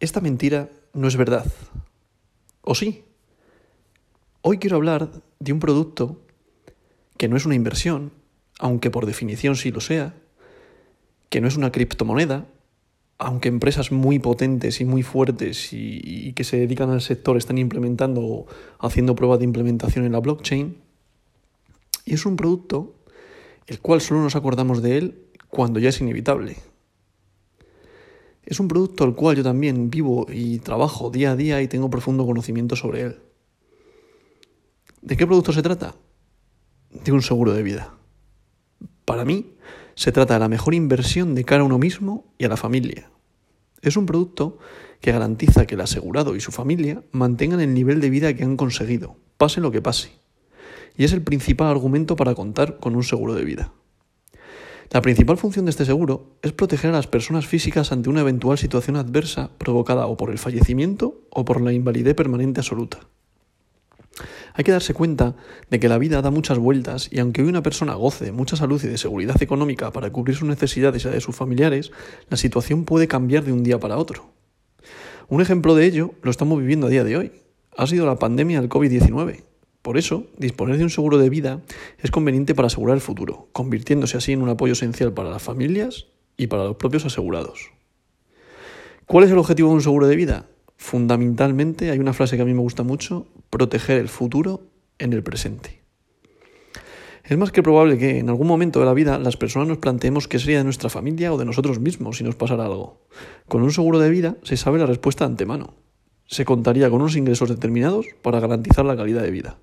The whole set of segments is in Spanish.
esta mentira no es verdad. ¿O sí? Hoy quiero hablar de un producto que no es una inversión, aunque por definición sí lo sea, que no es una criptomoneda, aunque empresas muy potentes y muy fuertes y, que se dedican al sector están implementando o haciendo pruebas de implementación en la blockchain, y es un producto el cual solo nos acordamos de él cuando ya es inevitable. Es un producto al cual yo también vivo y trabajo día a día y tengo profundo conocimiento sobre él. ¿De qué producto se trata? De un seguro de vida. Para mí, se trata de la mejor inversión de cara a uno mismo y a la familia. Es un producto que garantiza que el asegurado y su familia mantengan el nivel de vida que han conseguido, pase lo que pase. Y es el principal argumento para contar con un seguro de vida. La principal función de este seguro es proteger a las personas físicas ante una eventual situación adversa provocada o por el fallecimiento o por la invalidez permanente absoluta. Hay que darse cuenta de que la vida da muchas vueltas y aunque hoy una persona goce de mucha salud y de seguridad económica para cubrir sus necesidades y de sus familiares, la situación puede cambiar de un día para otro. Un ejemplo de ello lo estamos viviendo a día de hoy. Ha sido la pandemia del COVID-19. Por eso, disponer de un seguro de vida es conveniente para asegurar el futuro, convirtiéndose así en un apoyo esencial para las familias y para los propios asegurados. ¿Cuál es el objetivo de un seguro de vida? Fundamentalmente, hay una frase que a mí me gusta mucho, proteger el futuro en el presente. Es más que probable que en algún momento de la vida las personas nos planteemos qué sería de nuestra familia o de nosotros mismos si nos pasara algo. Con un seguro de vida se sabe la respuesta de antemano. Se contaría con unos ingresos determinados para garantizar la calidad de vida.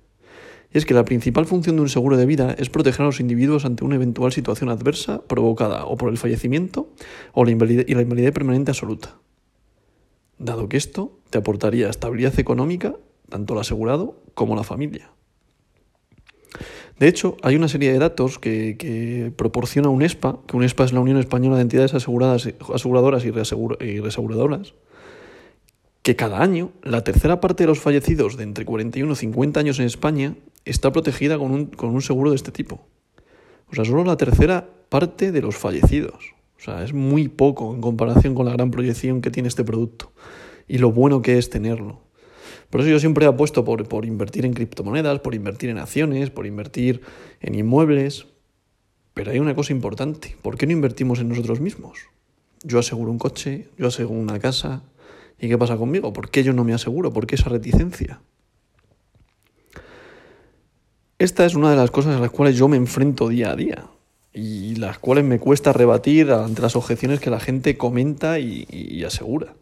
Es que la principal función de un seguro de vida es proteger a los individuos ante una eventual situación adversa provocada o por el fallecimiento o la invalidez, y la permanente absoluta dado que esto te aportaría estabilidad económica tanto al asegurado como a la familia. De hecho, hay una serie de datos que, proporciona UNESPA, que UNESPA es la Unión Española de Entidades Aseguradas, Aseguradoras y, y Reaseguradoras, que cada año la tercera parte de los fallecidos de entre 41 y 50 años en España está protegida con un, con un seguro de este tipo. O sea, solo la tercera parte de los fallecidos. O sea, es muy poco en comparación con la gran proyección que tiene este producto y lo bueno que es tenerlo. Por eso yo siempre he apuesto por, por invertir en criptomonedas, por invertir en acciones, por invertir en inmuebles. Pero hay una cosa importante, ¿por qué no invertimos en nosotros mismos? Yo aseguro un coche, yo aseguro una casa, ¿y qué pasa conmigo? ¿Por qué yo no me aseguro? ¿Por qué esa reticencia? Esta es una de las cosas a las cuales yo me enfrento día a día y las cuales me cuesta rebatir ante las objeciones que la gente comenta y, asegura.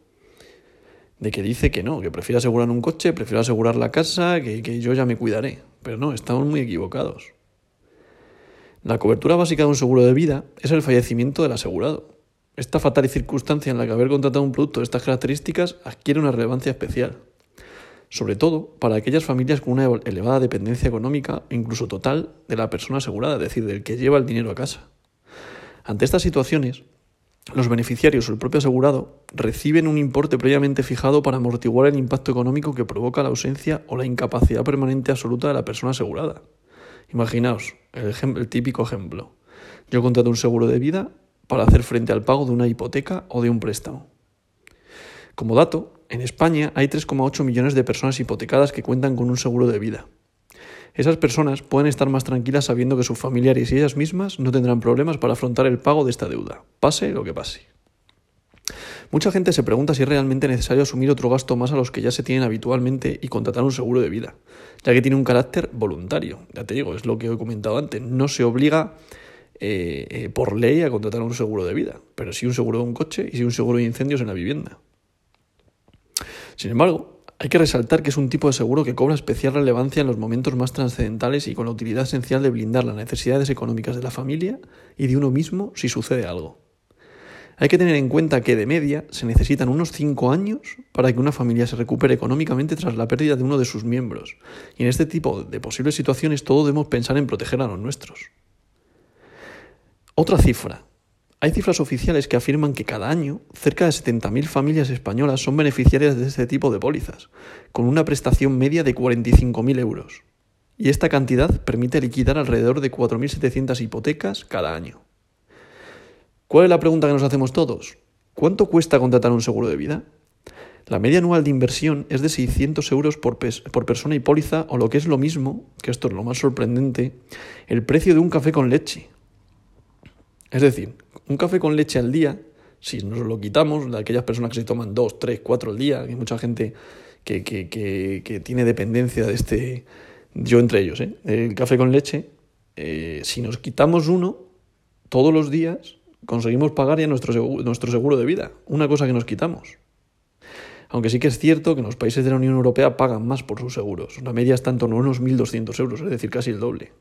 De que dice que no, que prefiere asegurar un coche, prefiero asegurar la casa, que, que yo ya me cuidaré. Pero no, estamos muy equivocados. La cobertura básica de un seguro de vida es el fallecimiento del asegurado. Esta fatal circunstancia en la que haber contratado un producto de estas características adquiere una relevancia especial sobre todo para aquellas familias con una elevada dependencia económica, incluso total, de la persona asegurada, es decir, del que lleva el dinero a casa. Ante estas situaciones, los beneficiarios o el propio asegurado reciben un importe previamente fijado para amortiguar el impacto económico que provoca la ausencia o la incapacidad permanente absoluta de la persona asegurada. Imaginaos el, el típico ejemplo. Yo contrato un seguro de vida para hacer frente al pago de una hipoteca o de un préstamo. Como dato, en España hay 3,8 millones de personas hipotecadas que cuentan con un seguro de vida. Esas personas pueden estar más tranquilas sabiendo que sus familiares y ellas mismas no tendrán problemas para afrontar el pago de esta deuda, pase lo que pase. Mucha gente se pregunta si es realmente necesario asumir otro gasto más a los que ya se tienen habitualmente y contratar un seguro de vida, ya que tiene un carácter voluntario. Ya te digo, es lo que he comentado antes, no se obliga eh, eh, por ley a contratar un seguro de vida, pero sí un seguro de un coche y sí un seguro de incendios en la vivienda. Sin embargo, hay que resaltar que es un tipo de seguro que cobra especial relevancia en los momentos más trascendentales y con la utilidad esencial de blindar las necesidades económicas de la familia y de uno mismo si sucede algo. Hay que tener en cuenta que de media se necesitan unos 5 años para que una familia se recupere económicamente tras la pérdida de uno de sus miembros, y en este tipo de posibles situaciones todo debemos pensar en proteger a los nuestros. Otra cifra, hay cifras oficiales que afirman que cada año cerca de 70.000 familias españolas son beneficiarias de este tipo de pólizas, con una prestación media de 45.000 euros. Y esta cantidad permite liquidar alrededor de 4.700 hipotecas cada año. ¿Cuál es la pregunta que nos hacemos todos? ¿Cuánto cuesta contratar un seguro de vida? La media anual de inversión es de 600 euros por, por, persona y póliza, o lo que es lo mismo, que esto es lo más sorprendente, el precio de un café con leche. Es decir, un café con leche al día, si nos lo quitamos, de aquellas personas que se toman dos, tres, cuatro al día, hay mucha gente que, que, que, tiene dependencia de este, yo entre ellos, ¿eh? el café con leche, eh, si nos quitamos uno todos los días, conseguimos pagar ya nuestro nuestro seguro de vida, una cosa que nos quitamos. Aunque sí que es cierto que en los países de la Unión Europea pagan más por sus seguros. La media está en torno a unos 1.200 euros, es decir, casi el doble.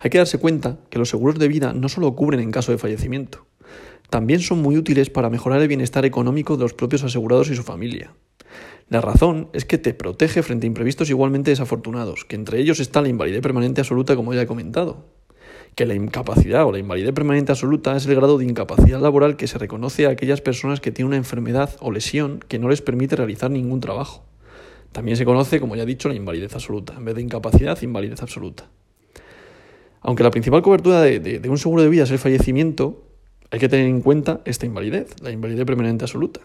Hay que darse cuenta que los seguros de vida no solo cubren en caso de fallecimiento, también son muy útiles para mejorar el bienestar económico de los propios asegurados y su familia. La razón es que te protege frente a imprevistos igualmente desafortunados, que entre ellos está la invalidez permanente absoluta, como ya he comentado que la incapacidad o la invalidez permanente absoluta es el grado de incapacidad laboral que se reconoce a aquellas personas que tienen una enfermedad o lesión que no les permite realizar ningún trabajo. También se conoce, como ya he dicho, la invalidez absoluta. En vez de incapacidad, invalidez absoluta. Aunque la principal cobertura de, un seguro de vida es el fallecimiento, hay que tener en cuenta esta invalidez, la invalidez permanente absoluta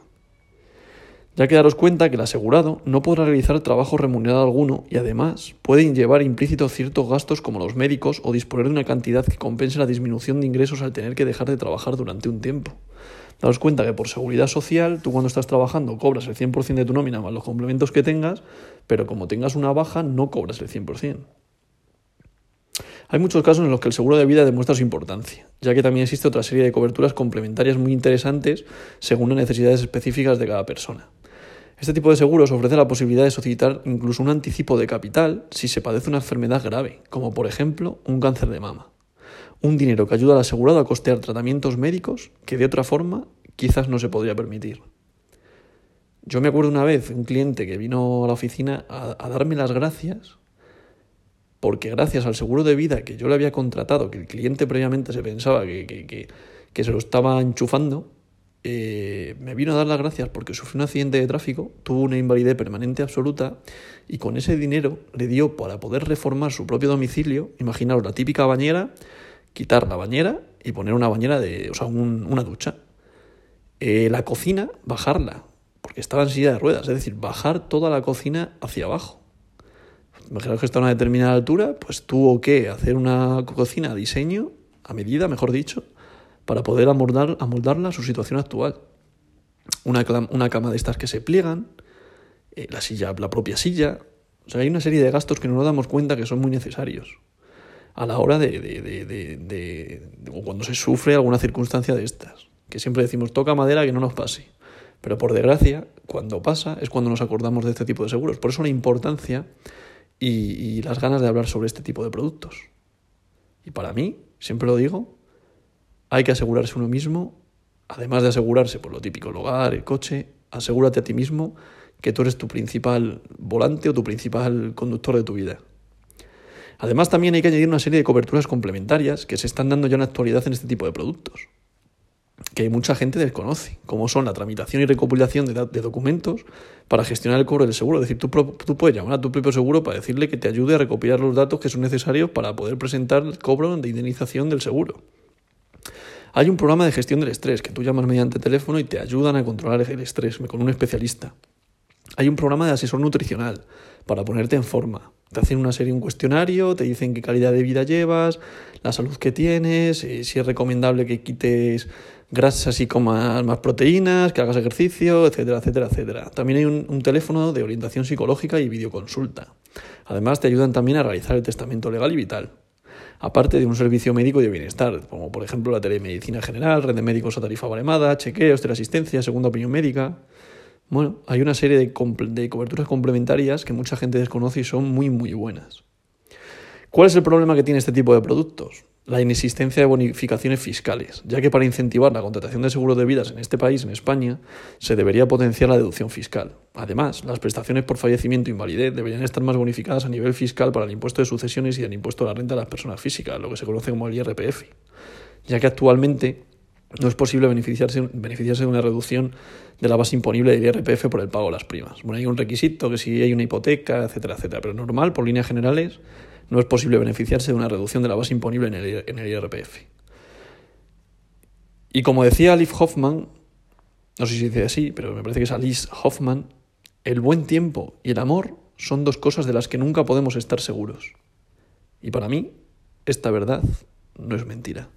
ya que daros cuenta que el asegurado no podrá realizar trabajo remunerado alguno y además pueden llevar implícitos ciertos gastos como los médicos o disponer de una cantidad que compense la disminución de ingresos al tener que dejar de trabajar durante un tiempo. Daros cuenta que por seguridad social, tú cuando estás trabajando cobras el 100% de tu nómina más los complementos que tengas, pero como tengas una baja no cobras el 100%. Hay muchos casos en los que el seguro de vida demuestra su importancia, ya que también existe otra serie de coberturas complementarias muy interesantes según las necesidades específicas de cada persona. Este tipo de seguros ofrece la posibilidad de solicitar incluso un anticipo de capital si se padece una enfermedad grave, como por ejemplo un cáncer de mama. Un dinero que ayuda al asegurado a costear tratamientos médicos que de otra forma quizás no se podría permitir. Yo me acuerdo una vez un cliente que vino a la oficina a, darme las gracias porque gracias al seguro de vida que yo le había contratado, que el cliente previamente se pensaba que, que se lo estaba enchufando, eh, me vino a dar las gracias porque sufrió un accidente de tráfico, tuvo una invalidez permanente absoluta y con ese dinero le dio para poder reformar su propio domicilio, imaginaos la típica bañera, quitar la bañera y poner una bañera de, o sea, una ducha. Eh, la cocina, bajarla, porque estaba en silla de ruedas, es decir, bajar toda la cocina hacia abajo. Imaginaos que está a una determinada altura, pues tuvo que hacer una cocina a diseño, a medida, mejor dicho, para poder amoldar, amoldarla a su situación actual. Una, una, cama de estas que se pliegan, eh, la silla, la propia silla. O sea, hay una serie de gastos que no nos damos cuenta que son muy necesarios a la hora de, de, de, de, cuando se sufre alguna circunstancia de estas. Que siempre decimos, toca madera que no nos pase. Pero por desgracia, cuando pasa es cuando nos acordamos de este tipo de seguros. Por eso la importancia y, las ganas de hablar sobre este tipo de productos. Y para mí, siempre lo digo, hay que asegurarse uno mismo, además de asegurarse por lo típico, el hogar, el coche, asegúrate a ti mismo que tú eres tu principal volante o tu principal conductor de tu vida. Además, también hay que añadir una serie de coberturas complementarias que se están dando ya en la actualidad en este tipo de productos, que mucha gente desconoce, como son la tramitación y recopilación de, documentos para gestionar el cobro del seguro. Es decir, tú, tú, puedes llamar a tu propio seguro para decirle que te ayude a recopilar los datos que son necesarios para poder presentar el cobro de indemnización del seguro. Hay un programa de gestión del estrés que tú llamas mediante teléfono y te ayudan a controlar el estrés con un especialista. Hay un programa de asesor nutricional para ponerte en forma. Te hacen una serie, un cuestionario, te dicen qué calidad de vida llevas, la salud que tienes, eh, si es recomendable que quites grasas y comas más proteínas, que hagas ejercicio, etcétera, etcétera, etcétera. También hay un, teléfono de orientación psicológica y videoconsulta. Además, te ayudan también a realizar el testamento legal y vital aparte de un servicio médico de bienestar, como por ejemplo la telemedicina general, red de médicos a tarifa baremada, chequeos, teleasistencia, segunda opinión médica. Bueno, hay una serie de coberturas complementarias que mucha gente desconoce y son muy, muy buenas. ¿Cuál es el problema que tiene este tipo de productos? La inexistencia de bonificaciones fiscales, ya que para incentivar la contratación de seguros de vidas en este país, en España, se debería potenciar la deducción fiscal. Además, las prestaciones por fallecimiento e invalidez deberían estar más bonificadas a nivel fiscal para el impuesto de sucesiones y el impuesto a la renta de las personas físicas, lo que se conoce como el IRPF, ya que actualmente no es posible beneficiarse, beneficiarse de una reducción de la base imponible del IRPF por el pago de las primas. Bueno, hay un requisito que si hay una hipoteca, etcétera, etcétera, pero normal, por líneas generales, no es posible beneficiarse de una reducción de la base imponible en el, IRPF. Y como decía Alif Hoffman, no sé si dice así, pero me parece que es Alice Hoffman, el buen tiempo y el amor son dos cosas de las que nunca podemos estar seguros. Y para mí, esta verdad no es mentira.